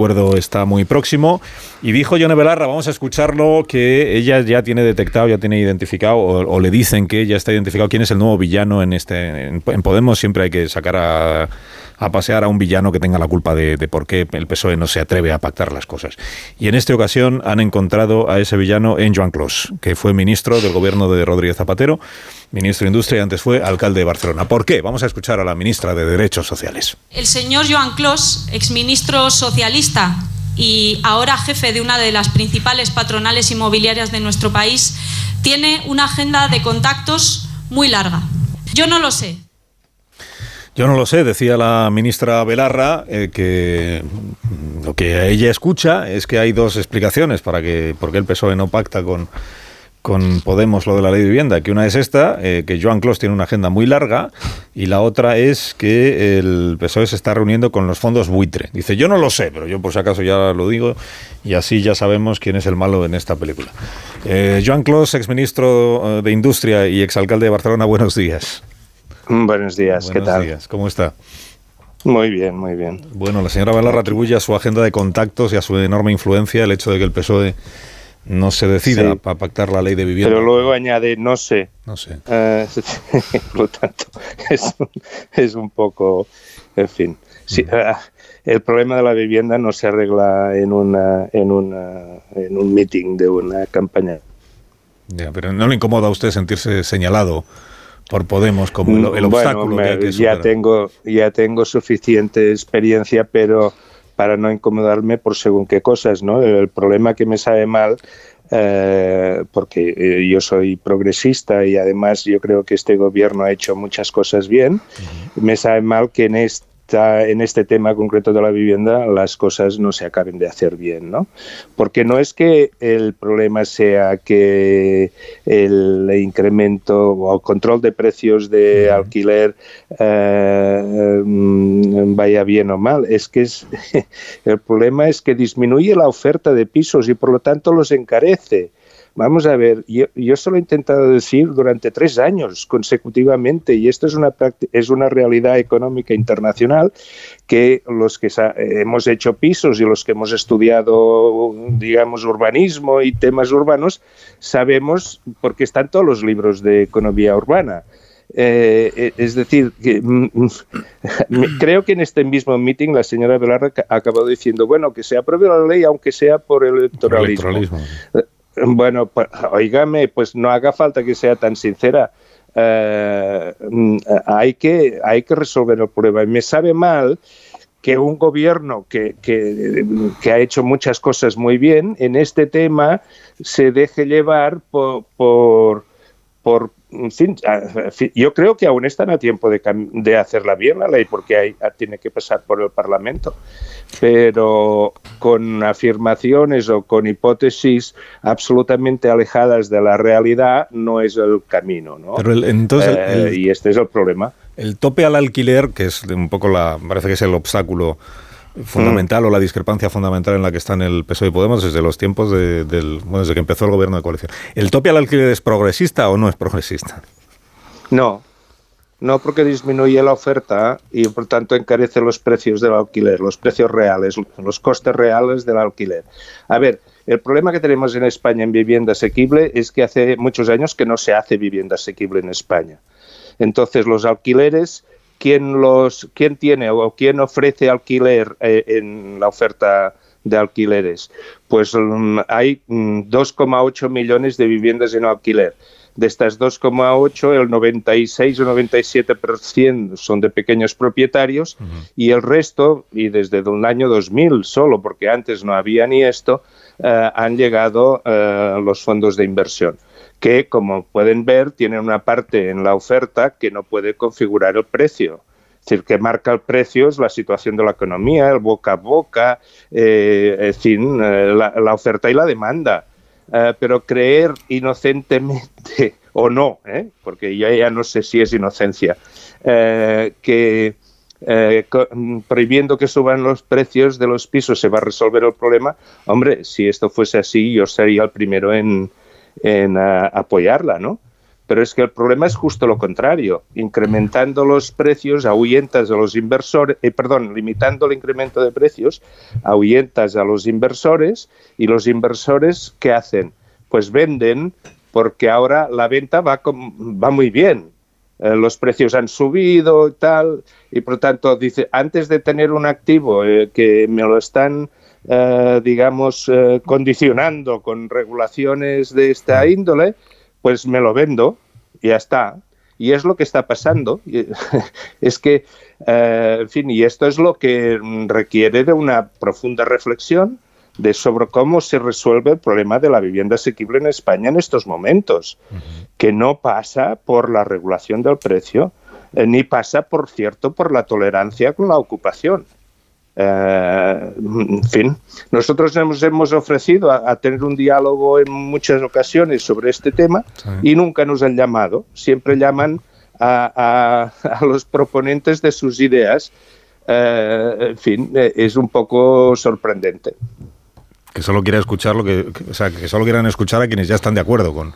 acuerdo está muy próximo. Y dijo Yone Belarra, vamos a escucharlo, que ella ya tiene detectado, ya tiene identificado, o, le dicen que ya está identificado quién es el nuevo villano en este. En, Podemos siempre hay que sacar a, pasear a un villano que tenga la culpa de, de, por qué el PSOE no se atreve a pactar las cosas. Y en esta ocasión han encontrado a ese villano en Joan Clos, que fue ministro del gobierno de Rodríguez Zapatero ministro de Industria y antes fue alcalde de Barcelona. ¿Por qué? Vamos a escuchar a la ministra de Derechos Sociales. El señor Joan Clos, exministro socialista y ahora jefe de una de las principales patronales inmobiliarias de nuestro país, tiene una agenda de contactos muy larga. Yo no lo sé. Yo no lo sé, decía la ministra Belarra, eh, que lo que ella escucha es que hay dos explicaciones para que por qué el PSOE no pacta con con Podemos lo de la ley de vivienda, que una es esta, eh, que Joan Clos tiene una agenda muy larga, y la otra es que el PSOE se está reuniendo con los fondos buitre. Dice, yo no lo sé, pero yo por si acaso ya lo digo, y así ya sabemos quién es el malo en esta película. Eh, Joan Clos, exministro eh, de Industria y exalcalde de Barcelona, buenos días. Buenos días, ¿qué tal? Días. ¿Cómo está? Muy bien, muy bien. Bueno, la señora Belarra atribuye a su agenda de contactos y a su enorme influencia el hecho de que el PSOE no se decida para pactar la ley de vivienda. Pero luego añade no sé. No sé. Eh, por lo tanto, es un, es un poco, en fin. Sí, mm. eh, el problema de la vivienda no se arregla en, una, en, una, en un meeting de una campaña. Ya, pero ¿no le incomoda a usted sentirse señalado por Podemos como el, obstáculo que hay que Ya tengo, ya tengo suficiente experiencia, pero para no incomodarme por según qué cosas, ¿no? El problema que me sabe mal eh, porque eh, yo soy progresista y además yo creo que este gobierno ha hecho muchas cosas bien. Me sabe mal que en este en este tema concreto de la vivienda las cosas no se acaben de hacer bien, ¿no? Porque no es que el problema sea que el incremento o el control de precios de alquiler eh, mm, vaya bien o mal, es que es, el problema es que disminuye la oferta de pisos y por lo tanto los encarece. Vamos a ver, yo, yo lo he intentado decir durante tres años consecutivamente y esto es una, es una realidad económica internacional que los que hemos hecho pisos y los que hemos estudiado, digamos, urbanismo y temas urbanos, sabemos porque están todos los libros de economía urbana. Eh, eh, es decir, que, mm, mm, creo que en este mismo meeting la señora Velarra ha acabado diciendo, bueno, que se apruebe la ley aunque sea por el electoralismo. Bueno, pues, oígame, pues no haga falta que sea tan sincera. Eh, mm, hay, que, hay que resolver el problema. Y me sabe mal que un gobierno que, que, ha hecho muchas cosas muy bien en este tema se deje llevar por, por, por yo creo que aún están a tiempo de, de hacerla bien la ley porque hay, tiene que pasar por el Parlamento pero con afirmaciones o con hipótesis absolutamente alejadas de la realidad no es el camino, ¿no? entonces eh, y este es el problema. El tope al alquiler, que es un poco la, parece que es el obstáculo fundamental o la discrepancia fundamental en la que están el PSOE y Podemos desde los tiempos de, del, desde que empezó el gobierno de coalición. ¿El tope al alquiler es progresista o no es progresista? No, no porque disminuye la oferta y por tanto encarece los precios del alquiler, los precios reales, los costes reales del alquiler. A ver, el problema que tenemos en España en vivienda asequible es que hace muchos años que no se hace vivienda asequible en España. Entonces los alquileres, ¿quién, los, quién tiene o quién ofrece alquiler eh, en la oferta de alquileres? Pues mm, hay 2,8 mm, millones de viviendas en alquiler. De estas 2,8, el 96 o 97% son de pequeños propietarios y el resto, y desde el año 2000 solo, porque antes no había ni esto, eh, han llegado eh, los fondos de inversión que, como pueden ver, tienen una parte en la oferta que no puede configurar el precio. Es decir, que marca el precio es la situación de la economía, el boca a boca, eh, en fin, la, oferta y la demanda. Eh, pero creer inocentemente o no, ¿eh? porque yo ya no sé si es inocencia, eh, que prohibiendo que suban los precios de los pisos se va a resolver el problema, hombre, si esto fuese así, yo sería el primero en, en apoyarla, ¿no? Pero es que el problema es justo lo contrario. Incrementando los precios ahuyentas a los inversores, eh, perdón, limitando el incremento de precios, ahuyentas a los inversores y los inversores, ¿qué hacen? Pues venden porque ahora la venta va, va muy bien. Eh, los precios han subido y tal, y por tanto dice, antes de tener un activo eh, que me lo están digamos, condicionando con regulaciones de esta índole, pues me lo vendo y ya está. Y es lo que está pasando. Es que, eh, en fin, y esto es lo que requiere de una profunda reflexión de sobre cómo se resuelve el problema de la vivienda asequible en España en estos momentos, que no pasa por la regulación del precio, eh, ni pasa, por cierto, por la tolerancia con la ocupación. Eh, en fin, nosotros nos hemos ofrecido a, tener un diálogo en muchas ocasiones sobre este tema y nunca nos han llamado. Siempre llaman a, los proponentes de sus ideas. Eh, en fin, es un poco sorprendente. Que solo quiera escuchar lo que, o sea, que solo quieran escuchar a quienes ya están de acuerdo con,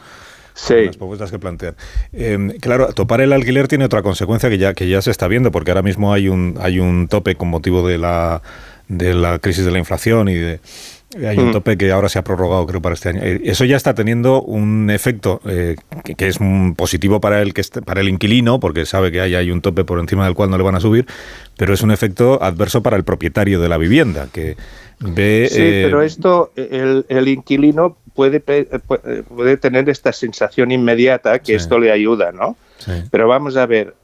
sí. las propuestas que plantean. Em, claro, topar el alquiler tiene otra consecuencia que ya, que ya se está viendo, porque ahora mismo hay un, hay un tope con motivo de la, de la crisis de la inflación y de hay un mm. tope que ahora se ha prorrogado, creo, para este año. Eh, eso ya está teniendo un efecto eh, que, es positivo para el, que para el inquilino, porque sabe que hay, hay, un tope por encima del cual no le van a subir, pero es un efecto adverso para el propietario de la vivienda, que ve... Sí, eh, pero esto, el, el inquilino puede, puede tener esta sensación inmediata que esto le ayuda, ¿no? Pero vamos a ver,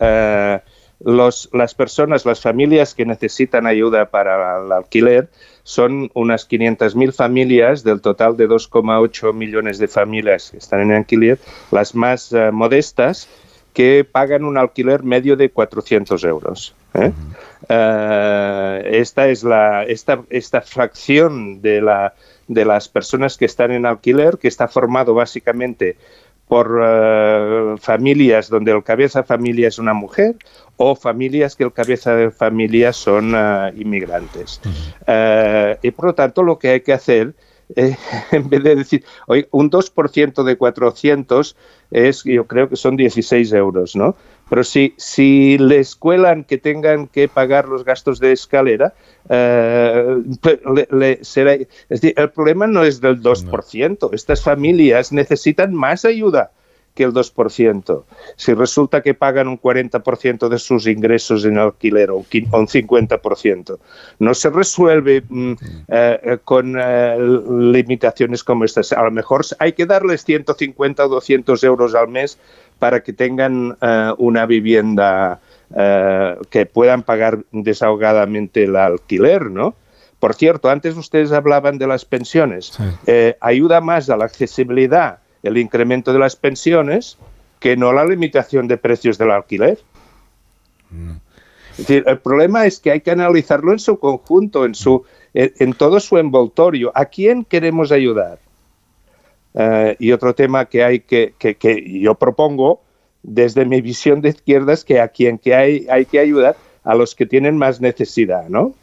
los, las personas, las familias que necesitan ayuda para el alquiler, son unas 500.000 familias del total de 2,8 millones de familias que están en alquiler, las más eh, modestas, que pagan un alquiler medio de 400 euros. ¿eh? Eh, esta es la, esta, esta fracción de, la, de las personas que están en alquiler, que está formado básicamente por familias donde el cabeza de familia es una mujer o familias que el cabeza de familia son uh, inmigrantes. Uh, y por lo tanto, lo que hay que hacer, eh, en vez de decir, oye, un 2% de 400 es, yo creo que son 16 euros, ¿no? Pero si, si les cuelan que tengan que pagar los gastos de escalera, eh, le, le será, es decir, el problema no es del 2%. Estas familias necesitan más ayuda que el 2%. Si resulta que pagan un 40% de sus ingresos en alquiler o un 50%, no se resuelve mm, eh, con eh, limitaciones como estas. A lo mejor hay que darles 150 o 200 euros al mes para que tengan eh, una vivienda que puedan pagar desahogadamente el alquiler, ¿no? Por cierto, antes ustedes hablaban de las pensiones. ayuda más a la accesibilidad el incremento de las pensiones que no la limitación de precios del alquiler. Es decir, el problema es que hay que analizarlo en su conjunto, en, su, en, todo su envoltorio. ¿A quién queremos ayudar? Eh, y otro tema que hay que, que, yo propongo desde mi visión de izquierda es que a quien que hay, hay que ayudar a los que tienen más necesidad, ¿no?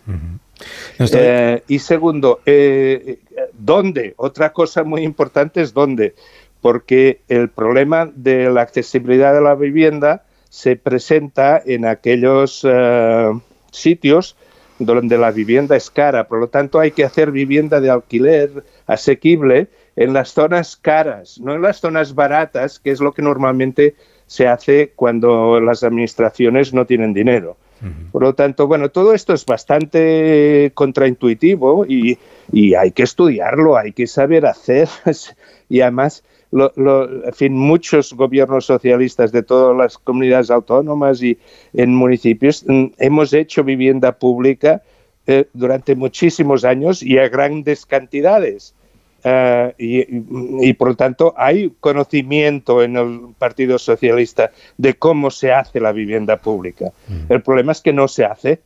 Eh, y segundo, eh, ¿dónde? Otra cosa muy importante es dónde porque el problema de la accesibilidad de la vivienda se presenta en aquellos eh, sitios donde la vivienda es cara. Por lo tanto, hay que hacer vivienda de alquiler asequible en las zonas caras, no en las zonas baratas, que es lo que normalmente se hace cuando las administraciones no tienen dinero. Por lo tanto, bueno, todo esto es bastante contraintuitivo y, y hay que estudiarlo, hay que saber hacer y además en fin, muchos gobiernos socialistas de todas las comunidades autónomas y en municipios mm, hemos hecho vivienda pública eh, durante muchísimos años y a grandes cantidades. Eh, y, por lo tanto hay conocimiento en el Partido Socialista de cómo se hace la vivienda pública. Mm. El problema es que no se hace.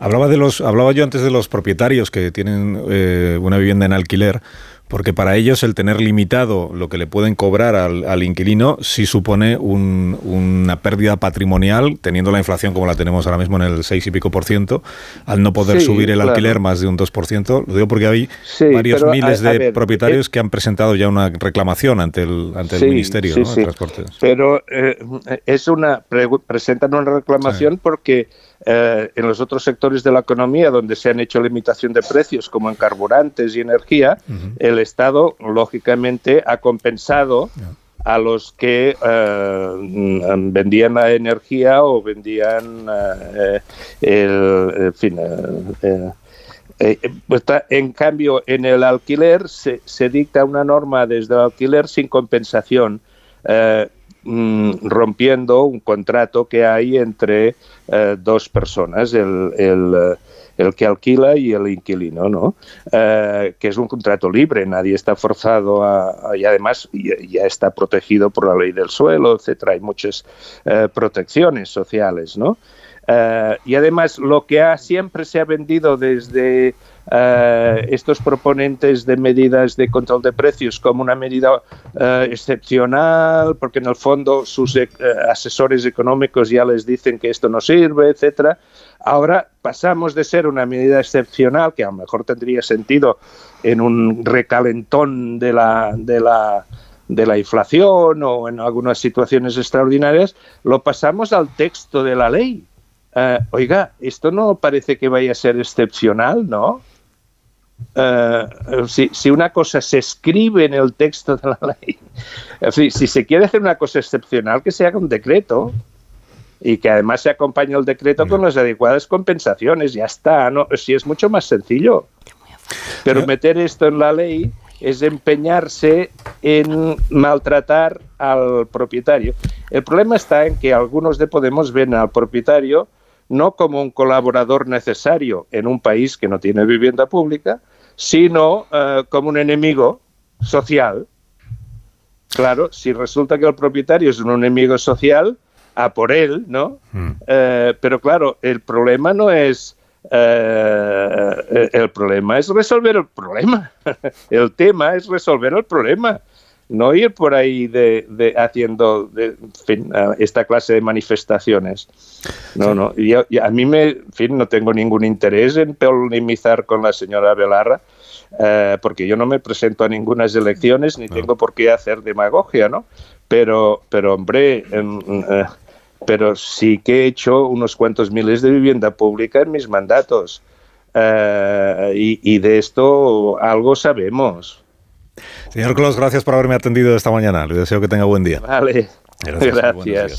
Hablaba, de los, hablaba yo antes de los propietarios que tienen eh, una vivienda en alquiler porque para ellos el tener limitado lo que le pueden cobrar al, inquilino sí supone una pérdida patrimonial, teniendo la inflación como la tenemos ahora mismo en el 6 y pico por ciento, al no poder subir el alquiler más de un 2%. Lo digo porque hay varios miles de propietarios eh, que han presentado ya una reclamación ante el, ante el Ministerio de Transportes. Pero eh, es una presentan una reclamación porque eh, en los otros sectores de la economía donde se han hecho limitación de precios, como en carburantes y energía, el Estado, lógicamente, ha compensado a los que eh, vendían la energía o vendían eh, el, en fin, pues en cambio, en el alquiler se, se, dicta una norma desde el alquiler sin compensación. Mm, rompiendo un contrato que hay entre eh, dos personas, el, el, el, que alquila y el inquilino, ¿no? Eh, que es un contrato libre, nadie está forzado a, y además ya, está protegido por la ley del suelo, etcétera, hay muchas eh, protecciones sociales, ¿no? y además lo que ha, siempre se ha vendido desde eh, estos proponentes de medidas de control de precios como una medida eh, excepcional, porque en el fondo sus eh, asesores económicos ya les dicen que esto no sirve, etcétera. Ahora pasamos de ser una medida excepcional, que a lo mejor tendría sentido en un recalentón de la, de la, de la inflación o en algunas situaciones extraordinarias, lo pasamos al texto de la ley. oiga, esto no parece que vaya a ser excepcional, ¿no? Eh, si, una cosa se escribe en el texto de la ley, si se quiere hacer una cosa excepcional, que se haga un decreto y que además se acompañe el decreto con las adecuadas compensaciones, ya está, ¿no? Si es mucho más sencillo. Pero meter esto en la ley es empeñarse en maltratar al propietario. El problema está en que algunos de Podemos ven al propietario no como un colaborador necesario en un país que no tiene vivienda pública, sino eh, como un enemigo social. Claro, si resulta que el propietario es un enemigo social, a por él, ¿no? Hmm. Eh, pero claro, el problema no es eh, el problema es resolver el problema. el tema es resolver el problema no ir por ahí de, haciendo esta clase de manifestaciones. No, no. Y, a mí me, en fin, no tengo ningún interés en polemizar con la señora Belarra, eh, porque yo no me presento a ninguna elecciones ni tengo por qué hacer demagogia, ¿no? Pero, pero hombre, eh, pero sí que he hecho unos cuantos miles de vivienda pública en mis mandatos. Eh, y, y de esto algo sabemos. Señor Clos, gracias por haberme atendido esta mañana. Le deseo que tenga buen día. Vale. Gracias. gracias.